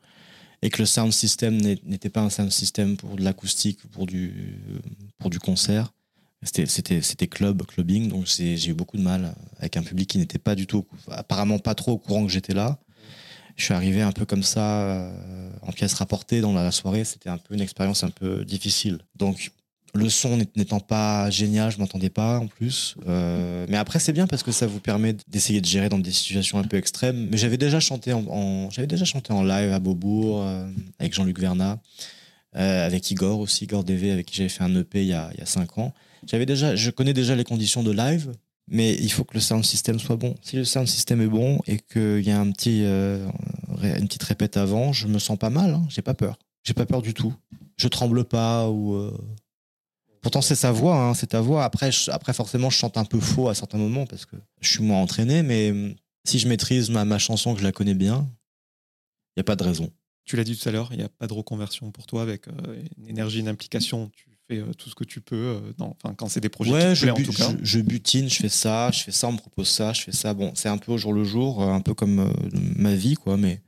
et que le sound system n'était pas un sound system pour de l'acoustique, pour du, pour du concert. C'était, club, clubbing, donc j'ai eu beaucoup de mal avec un public qui n'était pas du tout, apparemment pas trop au courant que j'étais là. Je suis arrivé un peu comme ça, euh, en pièce rapportée dans la soirée. C'était un peu une expérience un peu difficile. Donc, le son n'ét- n'étant pas génial, je m'entendais pas en plus. Euh, mais après, c'est bien parce que ça vous permet d'essayer de gérer dans des situations un peu extrêmes. Mais j'avais déjà chanté en, en- j'avais déjà chanté en live à Beaubourg euh, avec Jean-Luc Vernat, euh, avec Igor aussi, Igor DV, avec qui j'avais fait un EP il y a, il cinq ans. J'avais déjà, je connais déjà les conditions de live, mais il faut que le sound system soit bon. Si le sound system est bon et qu'il y a un petit, euh, une petite répète avant, je me sens pas mal. Hein, j'ai pas peur. J'ai pas peur du tout. Je tremble pas ou. euh, Pourtant, c'est sa voix, hein, c'est ta voix. Après, après, forcément, je chante un peu faux à certains moments parce que je suis moins entraîné, mais hum, si je maîtrise ma, ma chanson, que je la connais bien, il n'y a pas de raison. Tu l'as dit tout à l'heure, il n'y a pas de reconversion pour toi avec euh, une énergie, une implication. Tu fais euh, tout ce que tu peux, euh, dans- quand c'est des projets qui Ouais, te je, en tout cas. je, je butine, je fais ça, je fais ça, on me propose ça, je fais ça. Bon, c'est un peu au jour le jour, euh, un peu comme euh, ma vie, quoi. Mais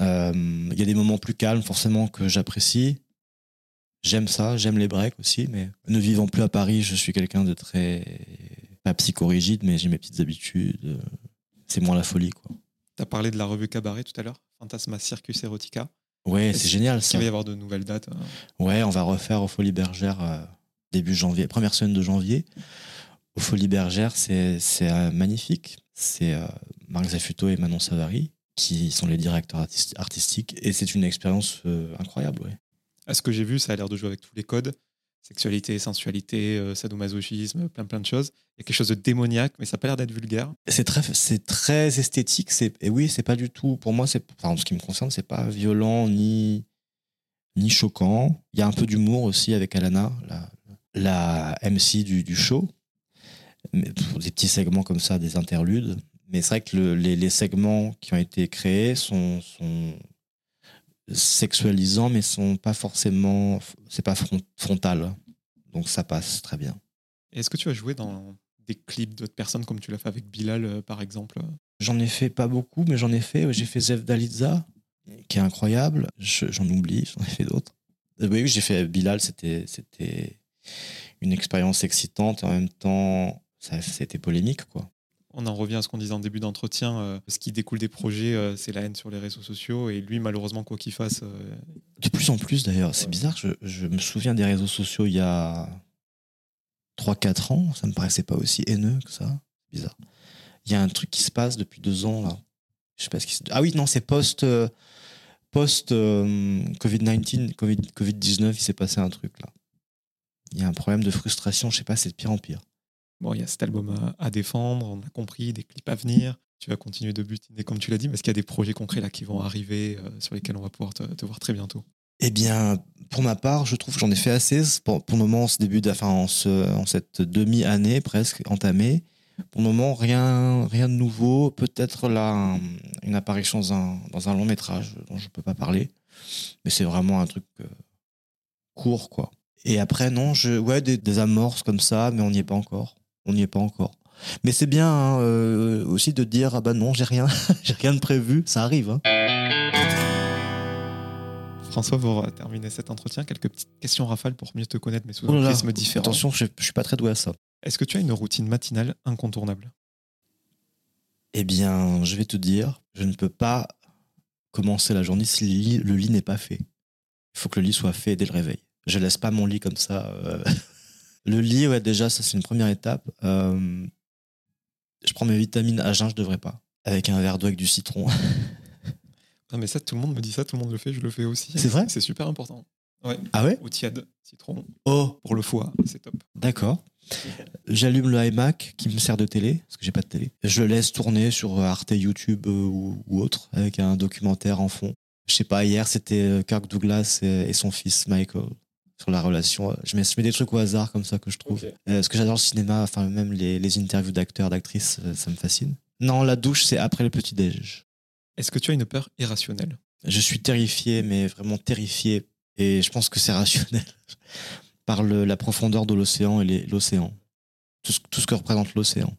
euh, il y a des moments plus calmes, forcément, que j'apprécie. J'aime ça, j'aime les breaks aussi, mais ne vivant plus à Paris, je suis quelqu'un de très pas psychorigide, mais j'ai mes petites habitudes. euh, C'est moins la folie, quoi. Tu as parlé de la revue Cabaret tout à l'heure, Fantasma Circus Erotica. Ouais, c'est génial ça. qu'il va y avoir de nouvelles dates euh, Ouais, on va refaire aux Folies Bergères euh, début janvier, première semaine de janvier. Aux Folies Bergères, c'est euh, magnifique. C'est euh, Marc Zaffuto et Manon Savary qui sont les directeurs artis- artistiques. Et c'est une expérience incroyable. ouais. À ce que j'ai vu, ça a l'air de jouer avec tous les codes. Sexualité, sensualité, euh, sadomasochisme, plein plein de choses. Il y a quelque chose de démoniaque, mais ça n'a pas l'air d'être vulgaire. C'est très, c'est très esthétique. C'est, et oui, c'est pas du tout. Pour moi, c'est, enfin, en ce qui me concerne, c'est pas violent ni, ni choquant. Il y a un peu d'humour aussi avec Alana, la, la MC du, du show. Des petits segments comme ça, des interludes. Mais c'est vrai que le- les, segments qui ont été créés sont sexualisants, mais sont pas forcément. C'est pas front- frontal. Donc ça passe très bien. Est-ce que tu as joué dans des clips d'autres personnes comme tu l'as fait avec Bilal, euh, par exemple? J'en ai fait pas beaucoup, mais j'en ai fait. J'ai fait Zev Dalitza, qui est incroyable. Je- J'en oublie, j'en ai fait d'autres. Euh, Oui, j'ai fait Bilal, c'était c'était une expérience excitante et en même temps, ça- c'était polémique, quoi. On en revient à ce qu'on disait en début d'entretien. euh, ce qui découle des projets, euh, c'est la haine sur les réseaux sociaux. Et lui, malheureusement, quoi qu'il fasse, euh, De plus en plus, d'ailleurs. C'est bizarre, je, je me souviens des réseaux sociaux il y a 3-4 ans, ça me paraissait pas aussi haineux que ça. Bizarre. Il y a un truc qui se passe depuis deux ans, là. Je sais pas ce qui se... Ah oui, non, c'est post... post euh, Covid-19, Covid, Covid-19, il s'est passé un truc, là. Il y a un problème de frustration, je sais pas, c'est de pire en pire. Bon, il y a cet album à, à défendre, on a compris, des clips à venir. Tu vas continuer de butiner, comme tu l'as dit, parce qu'il y a des projets concrets là qui vont arriver, euh, sur lesquels on va pouvoir te, voir très bientôt? Eh bien, pour ma part, je trouve que j'en ai fait assez pour, le moment, en ce début, enfin, en, ce- en cette demi-année presque entamée. Pour le moment, rien, rien de nouveau. Peut-être là, un- une apparition dans un, dans un long métrage dont je ne peux pas parler. Mais c'est vraiment un truc euh, court, quoi. Et après, non, ouais, des, des amorces comme ça, mais on n'y est pas encore. On n'y est pas encore. Mais c'est bien hein, euh, aussi de dire ah bah non, j'ai rien, j'ai rien de prévu. Ça arrive. Hein. François, pour terminer cet entretien, quelques petites questions rafales pour mieux te connaître, mais sous un prisme différent. Attention, je, je suis pas très doué à ça. Est-ce que tu as une routine matinale incontournable? Eh bien, je vais te dire, je ne peux pas commencer la journée si le lit, le lit n'est pas fait. Il faut que le lit soit fait dès le réveil. Je laisse pas mon lit comme ça. euh. Le lit, ouais, déjà, ça c'est une première étape. Euh, Je prends mes vitamines à jeun, je devrais pas. Avec un verre d'eau avec du citron. Ah, mais ça, tout le monde me dit ça, tout le monde le fait, je le fais aussi. C'est vrai? C'est super important. Ouais. Ah ouais? Ou tiède, citron, Oh, pour le foie, c'est top. d'accord. J'allume le iMac qui me sert de télé, parce que j'ai pas de télé. Je le laisse tourner sur Arte, YouTube euh, ou, ou autre, avec un documentaire en fond. Je sais pas, hier c'était euh, Kirk Douglas et, et son fils Michael sur la relation. Je mets, je mets des trucs au hasard comme ça que je trouve. Ok. Euh, parce que j'adore le cinéma, enfin même les, les interviews d'acteurs, d'actrices, euh, ça me fascine. Non, la douche c'est après le petit déj. Est-ce que tu as une peur irrationnelle? Je suis terrifié, mais vraiment terrifié, et je pense que c'est rationnel, par le- la profondeur de l'océan et l'océan. Tout ce, tout ce que représente l'océan.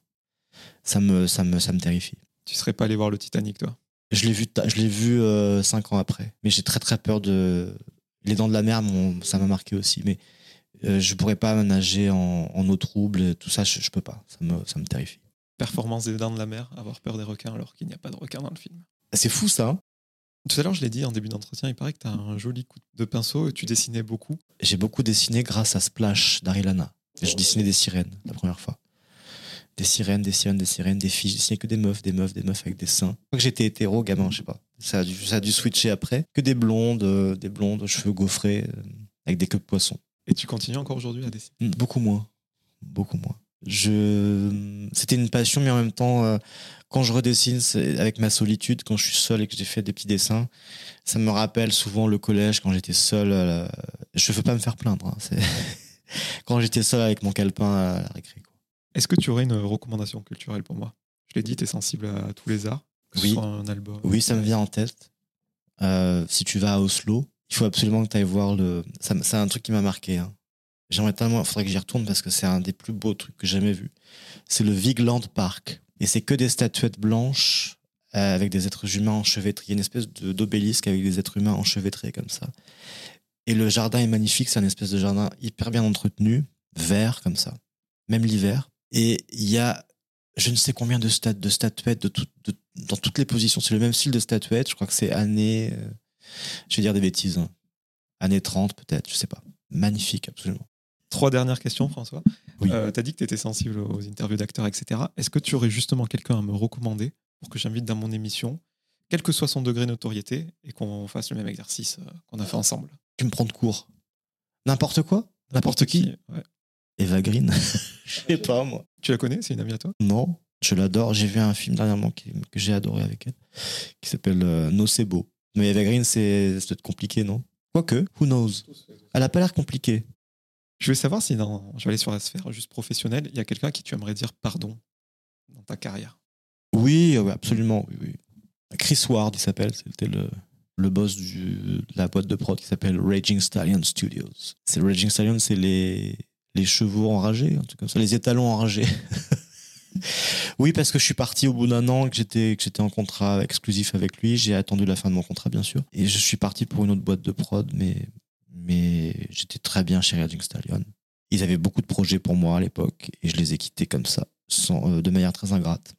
Ça me, ça, me, ça me terrifie. Tu serais pas allé voir le Titanic, toi? Je l'ai vu, je l'ai vu euh, cinq ans après, mais j'ai très très peur de. Les dents de la mer, ça m'a marqué aussi, mais euh, je pourrais pas nager en, en eau trouble, tout ça, je, je peux pas. Ça me, ça me terrifie. Performance des dents de la mer, avoir peur des requins alors qu'il n'y a pas de requins dans le film. C'est fou ça. hein Tout à l'heure, je l'ai dit en début d'entretien, il paraît que tu as un joli coup de pinceau et tu dessinais beaucoup. J'ai beaucoup dessiné grâce à Splash d'Arilana. Je dessinais des sirènes la première fois. Des sirènes, des sirènes, des sirènes, des filles. Je dessinais que des meufs, des meufs, des meufs avec des seins. Je crois que j'étais hétéro, gamin, je sais pas. Ça a dû, ça a dû switcher après. Que des blondes, euh, des blondes, cheveux gaufrés, euh, avec des queues de poisson. Et tu continues encore aujourd'hui à dessiner? Beaucoup moins. Beaucoup moins. Je... C'était une passion, mais en même temps, euh, quand je redessine avec ma solitude, quand je suis seul et que j'ai fait des petits dessins, ça me rappelle souvent le collège quand j'étais seul. la- Je veux pas me faire plaindre. hein, c'est- quand j'étais seul avec mon calepin à la récré. quoi. Est-ce que tu aurais une recommandation culturelle pour moi? Je l'ai dit, tu es sensible à tous les arts, que ce Oui. soit un album. Oui, ça me vient en tête. Euh, si tu vas à Oslo, il faut absolument que tu ailles voir le. C'est un truc qui m'a marqué. hein. J'aimerais tellement. Il faudrait que j'y retourne parce que c'est un des plus beaux trucs que j'ai jamais vu. C'est le Vigland Park. Et c'est que des statuettes blanches euh, avec des êtres humains enchevêtrés. Il y a une espèce de- d'obélisque avec des êtres humains enchevêtrés comme ça. Et le jardin est magnifique. C'est un espèce de jardin hyper bien entretenu, vert comme ça, même l'hiver. Et il y a je ne sais combien de, stat- de statuettes de tout- de- dans toutes les positions. C'est le même style de statuettes. Je crois que c'est année. euh, je vais dire des bêtises. hein. Année 30 peut-être, je sais pas. Magnifique, absolument. Trois dernières questions, François. Oui. tu as dit que tu étais sensible aux interviews d'acteurs, etc. Est-ce que tu aurais justement quelqu'un à me recommander pour que j'invite dans mon émission quel que soit son degré de notoriété, et qu'on fasse le même exercice euh, qu'on a fait ensemble? Tu me prends de court. N'importe quoi? N'importe qui, ouais. Eva Green? Je sais pas, moi. Tu la connais? C'est une amie à toi? Non, je l'adore. J'ai vu un film dernièrement qui- que j'ai adoré avec elle, qui s'appelle euh, Nocebo. Mais Eva Green, c'est peut-être compliqué, non? Quoique, who knows? Elle a pas l'air compliquée. Je vais savoir si dans, je vais aller sur la sphère juste professionnelle, il y a quelqu'un qui tu aimerais dire pardon dans ta carrière? Oui, oui, absolument. Oui, oui. Chris Ward, il s'appelle. C'était le, le boss du, de la boîte de prod qui s'appelle Raging Stallion Studios. C'est Raging Stallion, c'est les, les chevaux enragés, un truc comme ça, les étalons enragés. oui, parce que je suis parti au bout d'un an, que j'étais en contrat exclusif avec lui. J'ai attendu la fin de mon contrat, bien sûr, et je suis parti pour une autre boîte de prod, mais j'étais très bien chez Raging Stallion. Ils avaient beaucoup de projets pour moi à l'époque, et je les ai quittés comme ça, sans, euh, de manière très ingrate.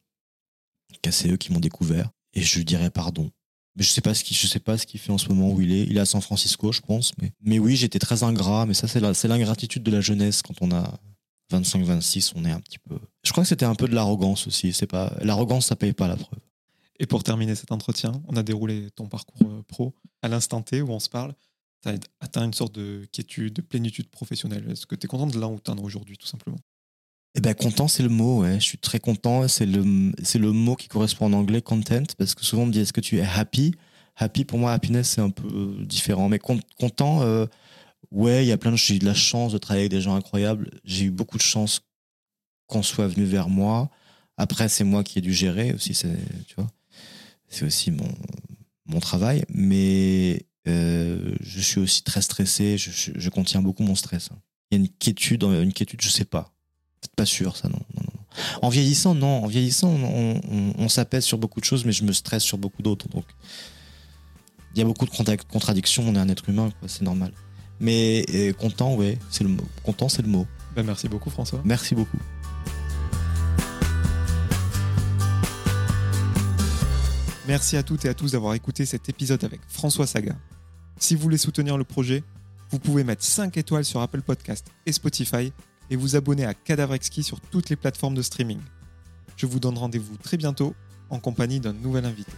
C'est eux qui m'ont découvert, et je lui dirais pardon. Mais je sais ce sais pas ce qu'il fait en ce moment où il est. Il est à San Francisco, je pense. Mais, oui, j'étais très ingrat. Mais ça, c'est l'ingratitude de la jeunesse quand on a 25, 26, on est un petit peu. Je crois que c'était un peu de l'arrogance aussi. C'est pas, l'arrogance, ça paye pas la preuve. Et pour terminer cet entretien, on a déroulé ton parcours euh, pro à l'instant T où on se parle. Tu as atteint une sorte de quiétude, de plénitude professionnelle. Est-ce que tu es content de là où tu en es aujourd'hui, tout simplement? Eh ben, content, c'est le mot, ouais. Je suis très content. C'est le, c'est le mot qui correspond en anglais, content, parce que souvent on me dit, est-ce que tu es happy? Happy, pour moi, happiness, c'est un peu euh, différent. Mais con- content, euh, ouais, il y a plein de, j'ai eu de la chance de travailler avec des gens incroyables. J'ai eu beaucoup de chance qu'on soit venu vers moi. Après, c'est moi qui ai dû gérer aussi, c'est, tu vois. C'est aussi mon, mon travail. Mais, euh, je suis aussi très stressé. Je, contiens beaucoup mon stress. hein. Il y a une quiétude, une quiétude, je sais pas. Peut-être pas sûr, ça, non. En vieillissant, non. En vieillissant, on, on, s'apaise sur beaucoup de choses, mais je me stresse sur beaucoup d'autres. Donc, il y a beaucoup de contra- contradictions. On est un être humain. C'est normal. Mais euh, content, ouais, c'est le mot. Content, c'est le mot. Ben, Merci beaucoup, François. Merci beaucoup. Merci à toutes et à tous d'avoir écouté cet épisode avec François Saga. Si vous voulez soutenir le projet, vous pouvez mettre 5 étoiles sur Apple Podcast et Spotify et vous abonner à Cadavre Exquis sur toutes les plateformes de streaming. Je vous donne rendez-vous très bientôt en compagnie d'un nouvel invité.